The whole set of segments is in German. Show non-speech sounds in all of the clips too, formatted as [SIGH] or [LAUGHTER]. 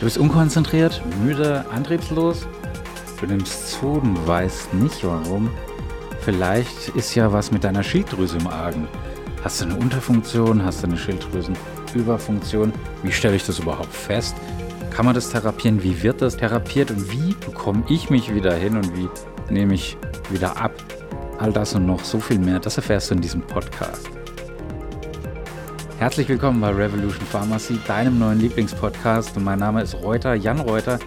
Du bist unkonzentriert, müde, antriebslos. Du nimmst zu und weißt nicht warum. Vielleicht ist ja was mit deiner Schilddrüse im Argen. Hast du eine Unterfunktion? Hast du eine Schilddrüsenüberfunktion? Wie stelle ich das überhaupt fest? Kann man das therapieren? Wie wird das therapiert? Und wie bekomme ich mich wieder hin und wie nehme ich wieder ab? All das und noch so viel mehr, das erfährst du in diesem Podcast. Herzlich willkommen bei Revolution Pharmacy, deinem neuen Lieblingspodcast. Mein Name ist Reuter, Jan Reuter.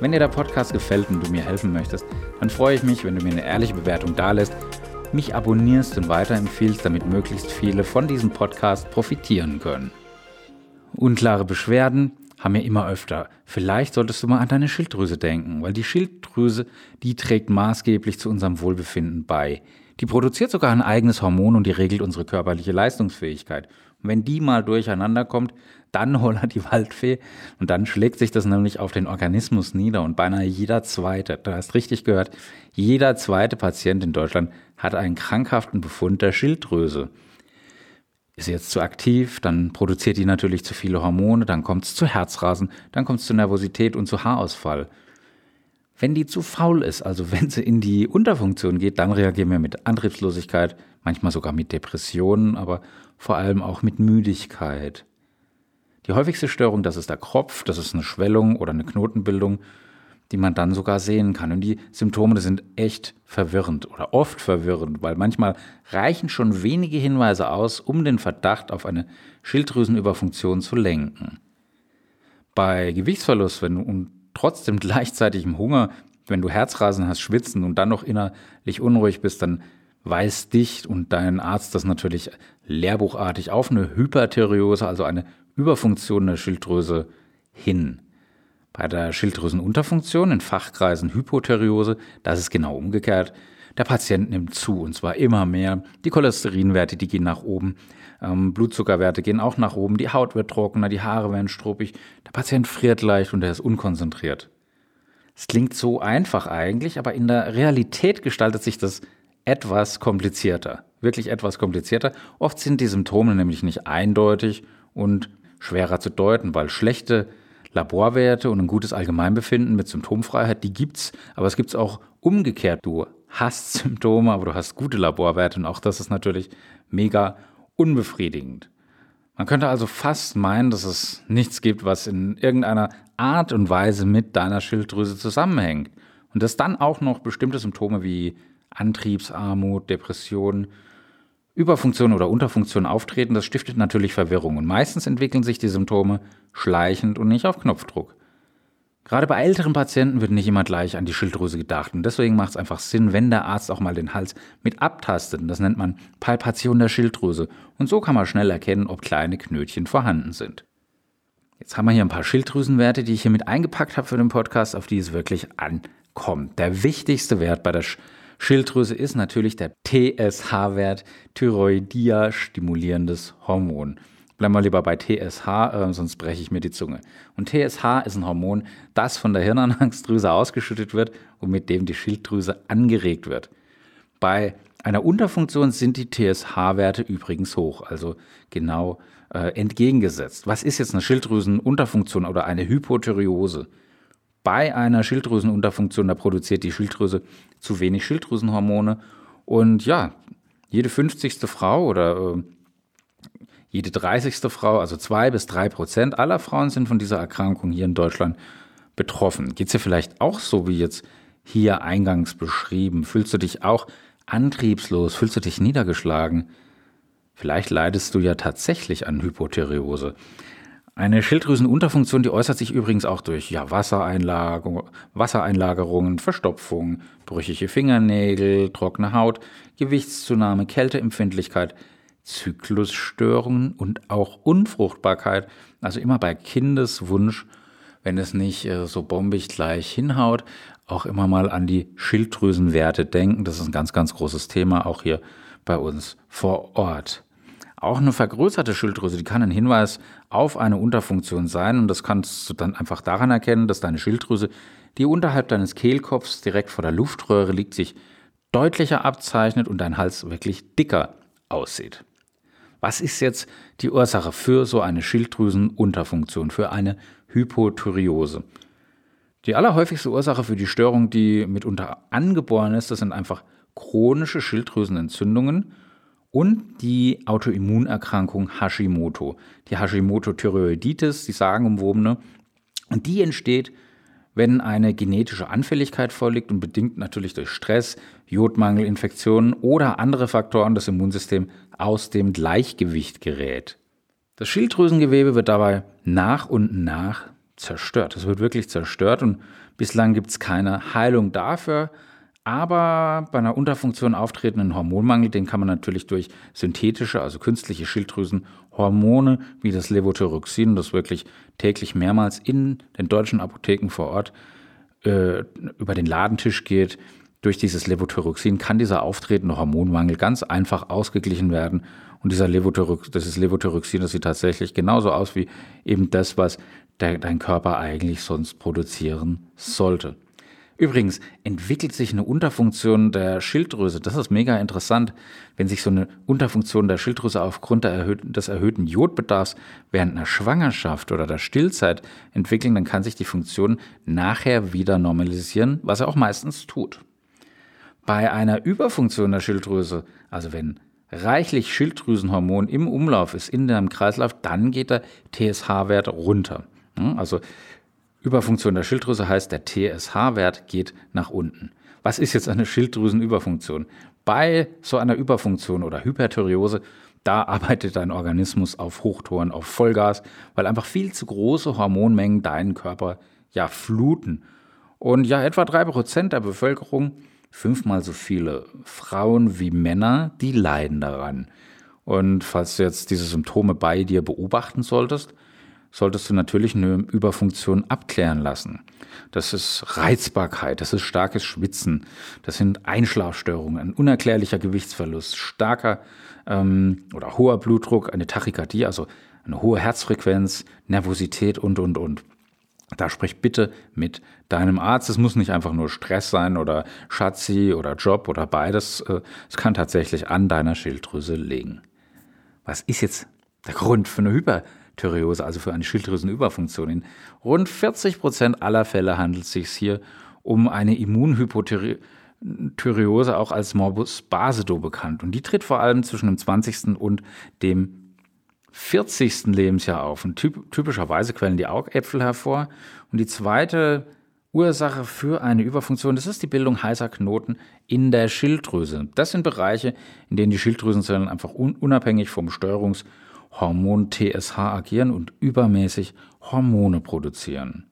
Wenn dir der Podcast gefällt und du mir helfen möchtest, dann freue ich mich, wenn du mir eine ehrliche Bewertung dalässt, mich abonnierst und weiterempfiehlst, damit möglichst viele von diesem Podcast profitieren können. Unklare Beschwerden haben wir immer öfter. Vielleicht solltest du mal an deine Schilddrüse denken, weil die Schilddrüse, die trägt maßgeblich zu unserem Wohlbefinden bei. Die produziert sogar ein eigenes Hormon und die regelt unsere körperliche Leistungsfähigkeit. Wenn die mal durcheinander kommt, dann holla die Waldfee und dann schlägt sich das nämlich auf den Organismus nieder und beinahe jeder zweite, du hast richtig gehört, jeder zweite Patient in Deutschland hat einen krankhaften Befund der Schilddrüse. Ist jetzt zu aktiv, dann produziert die natürlich zu viele Hormone, dann kommt es zu Herzrasen, dann kommt es zu Nervosität und zu Haarausfall. Wenn die zu faul ist, also wenn sie in die Unterfunktion geht, dann reagieren wir mit Antriebslosigkeit, manchmal sogar mit Depressionen, aber vor allem auch mit Müdigkeit. Die häufigste Störung, das ist der Kropf, das ist eine Schwellung oder eine Knotenbildung, die man dann sogar sehen kann. Und die Symptome sind echt verwirrend oder oft verwirrend, weil manchmal reichen schon wenige Hinweise aus, um den Verdacht auf eine Schilddrüsenüberfunktion zu lenken. Bei Gewichtsverlust, wenn trotzdem gleichzeitig im Hunger, wenn du Herzrasen hast, schwitzen und dann noch innerlich unruhig bist, dann weist dich und dein Arzt das natürlich lehrbuchartig auf eine Hyperthyreose, also eine Überfunktion der Schilddrüse hin. Bei der Schilddrüsenunterfunktion in Fachkreisen Hypothyreose, das ist genau umgekehrt. Der Patient nimmt zu und zwar immer mehr. Die Cholesterinwerte, die gehen nach oben. Ähm, Blutzuckerwerte gehen auch nach oben. Die Haut wird trockener, die Haare werden struppig. Der Patient friert leicht und er ist unkonzentriert. Es klingt so einfach eigentlich, aber in der Realität gestaltet sich das etwas komplizierter. Wirklich etwas komplizierter. Oft sind die Symptome nämlich nicht eindeutig und schwerer zu deuten, weil schlechte Laborwerte und ein gutes Allgemeinbefinden mit Symptomfreiheit, die gibt's, aber es gibt's auch umgekehrt. Du hast Symptome, aber du hast gute Laborwerte und auch das ist natürlich mega unbefriedigend. Man könnte also fast meinen, dass es nichts gibt, was in irgendeiner Art und Weise mit deiner Schilddrüse zusammenhängt. Und dass dann auch noch bestimmte Symptome wie Antriebsarmut, Depression, Überfunktion oder Unterfunktion auftreten, das stiftet natürlich Verwirrung. Und meistens entwickeln sich die Symptome schleichend und nicht auf Knopfdruck. Gerade bei älteren Patienten wird nicht immer gleich an die Schilddrüse gedacht. Und deswegen macht es einfach Sinn, wenn der Arzt auch mal den Hals mit abtastet. Und das nennt man Palpation der Schilddrüse. Und so kann man schnell erkennen, ob kleine Knötchen vorhanden sind. Jetzt haben wir hier ein paar Schilddrüsenwerte, die ich hier mit eingepackt habe für den Podcast, auf die es wirklich ankommt. Der wichtigste Wert bei der Schilddrüse ist natürlich der TSH-Wert, Thyroidia stimulierendes Hormon. Bleiben wir lieber bei TSH, äh, sonst breche ich mir die Zunge. Und TSH ist ein Hormon, das von der Hirnanhangsdrüse [LAUGHS] ausgeschüttet wird und mit dem die Schilddrüse angeregt wird. Bei einer Unterfunktion sind die TSH-Werte übrigens hoch, also genau äh, entgegengesetzt. Was ist jetzt eine Schilddrüsenunterfunktion oder eine Hypothyreose? Bei einer Schilddrüsenunterfunktion, da produziert die Schilddrüse zu wenig Schilddrüsenhormone und ja, jede 50. Frau oder äh, jede 30. Frau, also zwei bis drei Prozent aller Frauen sind von dieser Erkrankung hier in Deutschland betroffen. Geht es dir vielleicht auch so wie jetzt hier eingangs beschrieben? Fühlst du dich auch antriebslos? Fühlst du dich niedergeschlagen? Vielleicht leidest du ja tatsächlich an Hypothyreose. Eine Schilddrüsenunterfunktion, die äußert sich übrigens auch durch ja, Wassereinlagerung, Wassereinlagerungen, Verstopfung, brüchige Fingernägel, trockene Haut, Gewichtszunahme, Kälteempfindlichkeit, Zyklusstörungen und auch Unfruchtbarkeit. Also immer bei Kindeswunsch, wenn es nicht äh, so bombig gleich hinhaut, auch immer mal an die Schilddrüsenwerte denken. Das ist ein ganz, ganz großes Thema, auch hier bei uns vor Ort. Auch eine vergrößerte Schilddrüse, die kann ein Hinweis auf eine Unterfunktion sein und das kannst du dann einfach daran erkennen, dass deine Schilddrüse, die unterhalb deines Kehlkopfs direkt vor der Luftröhre liegt, sich deutlicher abzeichnet und dein Hals wirklich dicker aussieht. Was ist jetzt die Ursache für so eine Schilddrüsenunterfunktion, für eine Hypothyreose. Die allerhäufigste Ursache für die Störung, die mitunter angeboren ist, das sind einfach chronische Schilddrüsenentzündungen und die Autoimmunerkrankung Hashimoto. Die Hashimoto-Thyreoiditis, die sagenumwobene. Und die entsteht, wenn eine genetische Anfälligkeit vorliegt und bedingt natürlich durch Stress, Jodmangel, Infektionen oder andere Faktoren das Immunsystem aus dem Gleichgewicht gerät. Das Schilddrüsengewebe wird dabei nach und nach zerstört. Es wird wirklich zerstört und bislang gibt es keine Heilung dafür. Aber bei einer Unterfunktion auftretenden Hormonmangel, den kann man natürlich durch synthetische, also künstliche Schilddrüsenhormone wie das Levothyroxin, das wirklich täglich mehrmals in den deutschen Apotheken vor Ort äh, über den Ladentisch geht, durch dieses Levothyroxin kann dieser auftretende Hormonmangel ganz einfach ausgeglichen werden. Und dieser Levothyroxin, das ist Levothyroxin, das sieht tatsächlich genauso aus wie eben das, was der, dein Körper eigentlich sonst produzieren sollte. Übrigens entwickelt sich eine Unterfunktion der Schilddrüse. Das ist mega interessant. Wenn sich so eine Unterfunktion der Schilddrüse aufgrund erhöhten, des erhöhten Jodbedarfs während einer Schwangerschaft oder der Stillzeit entwickeln, dann kann sich die Funktion nachher wieder normalisieren, was er auch meistens tut. Bei einer Überfunktion der Schilddrüse, also wenn reichlich Schilddrüsenhormon im Umlauf ist in deinem Kreislauf, dann geht der TSH-Wert runter. Also Überfunktion der Schilddrüse heißt, der TSH-Wert geht nach unten. Was ist jetzt eine Schilddrüsenüberfunktion? Bei so einer Überfunktion oder Hyperthyreose, da arbeitet dein Organismus auf Hochtouren, auf Vollgas, weil einfach viel zu große Hormonmengen deinen Körper ja fluten. Und ja, etwa drei Prozent der Bevölkerung, fünfmal so viele Frauen wie Männer, die leiden daran. Und falls du jetzt diese Symptome bei dir beobachten solltest, solltest du natürlich eine Überfunktion abklären lassen. Das ist Reizbarkeit, das ist starkes Schwitzen, das sind Einschlafstörungen, ein unerklärlicher Gewichtsverlust, starker ähm, oder hoher Blutdruck, eine Tachykardie, also eine hohe Herzfrequenz, Nervosität und, und, und. Da sprich bitte mit deinem Arzt. Es muss nicht einfach nur Stress sein oder Schatzi oder Job oder beides. Äh, es kann tatsächlich an deiner Schilddrüse liegen. Was ist jetzt der Grund für eine Hyper Thyreose, also für eine Schilddrüsenüberfunktion. In rund 40 Prozent aller Fälle handelt es sich hier um eine Immunhypothyreose, auch als Morbus Basedow bekannt. Und die tritt vor allem zwischen dem 20. und dem 40. Lebensjahr auf. Und typ typischerweise quellen die Augäpfel hervor. Und die zweite Ursache für eine Überfunktion, das ist die Bildung heißer Knoten in der Schilddrüse. Das sind Bereiche, in denen die Schilddrüsenzellen einfach un unabhängig vom Steuerungs- Hormon TSH agieren und übermäßig Hormone produzieren.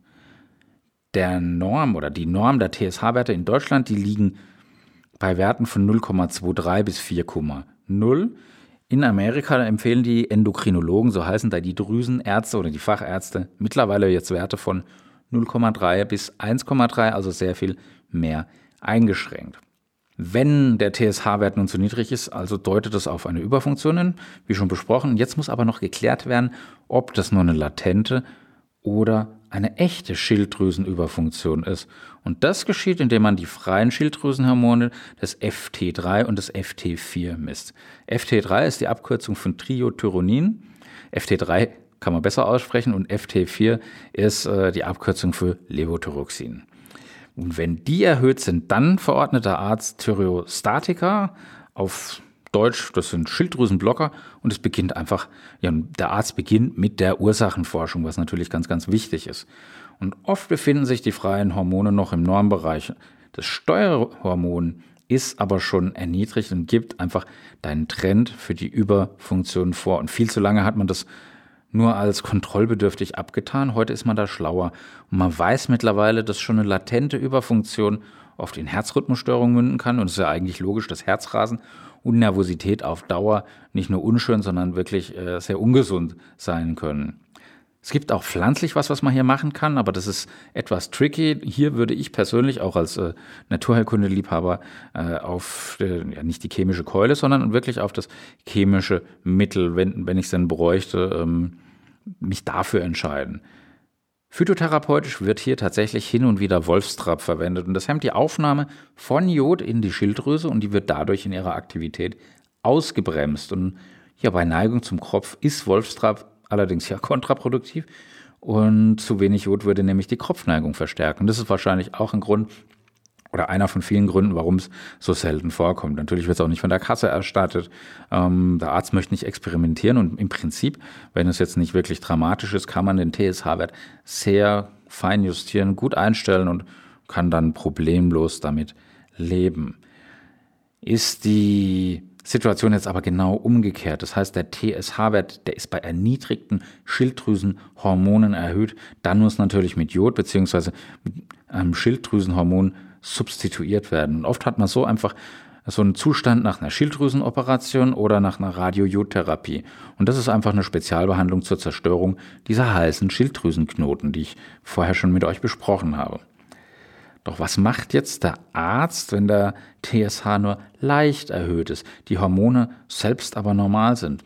Der Norm oder die Norm der TSH-Werte in Deutschland, die liegen bei Werten von 0,23 bis 4,0. In Amerika empfehlen die Endokrinologen, so heißen da die Drüsenärzte oder die Fachärzte, mittlerweile jetzt Werte von 0,3 bis 1,3, also sehr viel mehr eingeschränkt. Wenn der TSH-Wert nun zu niedrig ist, also deutet das auf eine Überfunktion hin, wie schon besprochen. Jetzt muss aber noch geklärt werden, ob das nur eine latente oder eine echte Schilddrüsenüberfunktion ist. Und das geschieht, indem man die freien Schilddrüsenhormone des FT3 und des FT4 misst. FT3 ist die Abkürzung von Triothyronin. FT3 kann man besser aussprechen und FT4 ist äh, die Abkürzung für Levothyroxin. Und wenn die erhöht sind, dann verordnet der Arzt Thyreostatika auf Deutsch, das sind Schilddrüsenblocker und es beginnt einfach, ja, der Arzt beginnt mit der Ursachenforschung, was natürlich ganz, ganz wichtig ist. Und oft befinden sich die freien Hormone noch im Normbereich. Das Steuerhormon ist aber schon erniedrigt und gibt einfach deinen Trend für die Überfunktion vor. Und viel zu lange hat man das nur als kontrollbedürftig abgetan. Heute ist man da schlauer. Und man weiß mittlerweile, dass schon eine latente Überfunktion oft in Herzrhythmusstörungen münden kann. Und es ist ja eigentlich logisch, dass Herzrasen und Nervosität auf Dauer nicht nur unschön, sondern wirklich äh, sehr ungesund sein können. Es gibt auch pflanzlich was, was man hier machen kann, aber das ist etwas tricky. Hier würde ich persönlich auch als äh, Naturheilkunde-Liebhaber äh, auf äh, ja, nicht die chemische Keule, sondern wirklich auf das chemische Mittel, wenn, wenn ich es denn bräuchte, ähm, mich dafür entscheiden. Phytotherapeutisch wird hier tatsächlich hin und wieder Wolfstrap verwendet und das hemmt die Aufnahme von Jod in die Schilddrüse und die wird dadurch in ihrer Aktivität ausgebremst. Und ja, bei Neigung zum Kropf ist Wolfstrap allerdings ja [LAUGHS] kontraproduktiv Und zu wenig Jod würde nämlich die Kopfneigung verstärken. Das ist wahrscheinlich auch ein Grund, oder einer von vielen Gründen, warum es so selten vorkommt. Natürlich wird es auch nicht von der Kasse erstattet. Ähm, der Arzt möchte nicht experimentieren und im Prinzip, wenn es jetzt nicht wirklich dramatisch ist, kann man den TSH-Wert sehr fein justieren, gut einstellen und kann dann problemlos damit leben. Ist die Situation jetzt aber genau umgekehrt. Das heißt, der TSH-Wert, der ist bei erniedrigten Schilddrüsenhormonen erhöht. Dann muss natürlich mit Jod bzw. mit einem Schilddrüsenhormon substituiert werden. Und oft hat man so einfach so einen Zustand nach einer Schilddrüsenoperation oder nach einer Radiojodtherapie. Und das ist einfach eine Spezialbehandlung zur Zerstörung dieser heißen Schilddrüsenknoten, die ich vorher schon mit euch besprochen habe. Doch was macht jetzt der Arzt, wenn der TSH nur leicht erhöht ist, die Hormone selbst aber normal sind?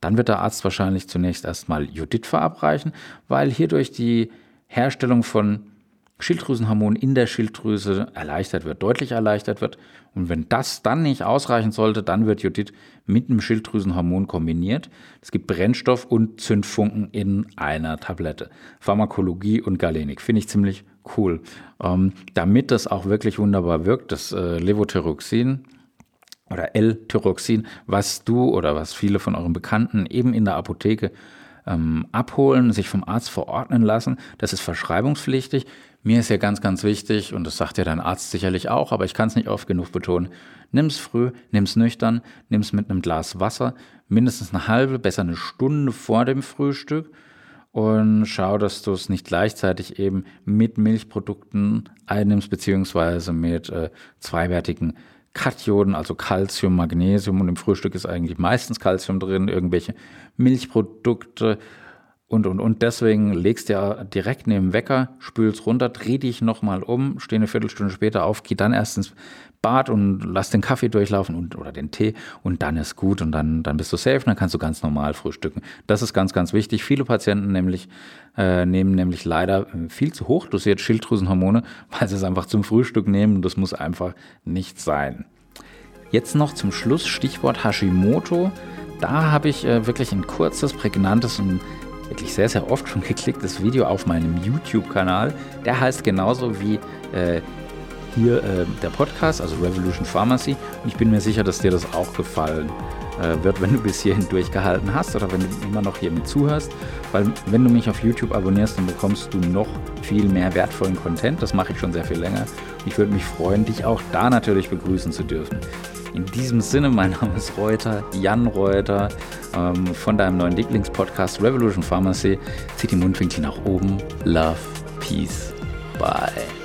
Dann wird der Arzt wahrscheinlich zunächst erstmal Jodid verabreichen, weil hierdurch die Herstellung von Schilddrüsenhormon in der Schilddrüse erleichtert wird, deutlich erleichtert wird. Und wenn das dann nicht ausreichen sollte, dann wird Jodid mit einem Schilddrüsenhormon kombiniert. Es gibt Brennstoff und Zündfunken in einer Tablette. Pharmakologie und Galenik. Finde ich ziemlich cool. Ähm, damit das auch wirklich wunderbar wirkt, das äh, Levothyroxin oder L-Thyroxin, was du oder was viele von euren Bekannten eben in der Apotheke ähm, abholen, sich vom Arzt verordnen lassen. Das ist verschreibungspflichtig. Mir ist ja ganz, ganz wichtig, und das sagt ja dein Arzt sicherlich auch, aber ich kann es nicht oft genug betonen, nimm's früh, nimm's nüchtern, nimm's mit einem Glas Wasser, mindestens eine halbe, besser eine Stunde vor dem Frühstück und schau, dass du es nicht gleichzeitig eben mit Milchprodukten einnimmst, beziehungsweise mit äh, zweiwertigen Kationen, also Calcium, Magnesium. Und im Frühstück ist eigentlich meistens Calcium drin, irgendwelche Milchprodukte und, und, und. Deswegen legst du ja direkt neben dem Wecker, spülst runter, dreh dich nochmal um, steh eine Viertelstunde später auf, geh dann erst ins Bad und lass den Kaffee durchlaufen und, oder den Tee und dann ist gut und dann, dann bist du safe und dann kannst du ganz normal frühstücken. Das ist ganz, ganz wichtig. Viele Patienten nämlich äh, nehmen nämlich leider viel zu hoch dosiert Schilddrüsenhormone, [LAUGHS] weil sie es einfach zum Frühstück nehmen. Das muss einfach nicht sein. Jetzt noch zum Schluss Stichwort Hashimoto. Da habe ich äh, wirklich ein kurzes, prägnantes und wirklich sehr, sehr oft schon geklicktes Video auf meinem YouTube-Kanal. Der heißt genauso wie äh, hier äh, der Podcast, also Revolution Pharmacy. Und ich bin mir sicher, dass dir das auch gefallen äh, wird, wenn du bis hierhin durchgehalten hast oder wenn du immer noch hier mit zuhörst. Weil wenn du mich auf YouTube abonnierst, dann bekommst du noch viel mehr wertvollen Content. Das mache ich schon sehr viel länger. Ich würde mich freuen, dich auch da natürlich begrüßen zu dürfen. In diesem Sinne, mein Name ist Reuter, Jan Reuter ähm, von deinem neuen Lieblingspodcast Revolution Pharmacy. Zieht die Mundwinkel nach oben. Love, Peace, Bye.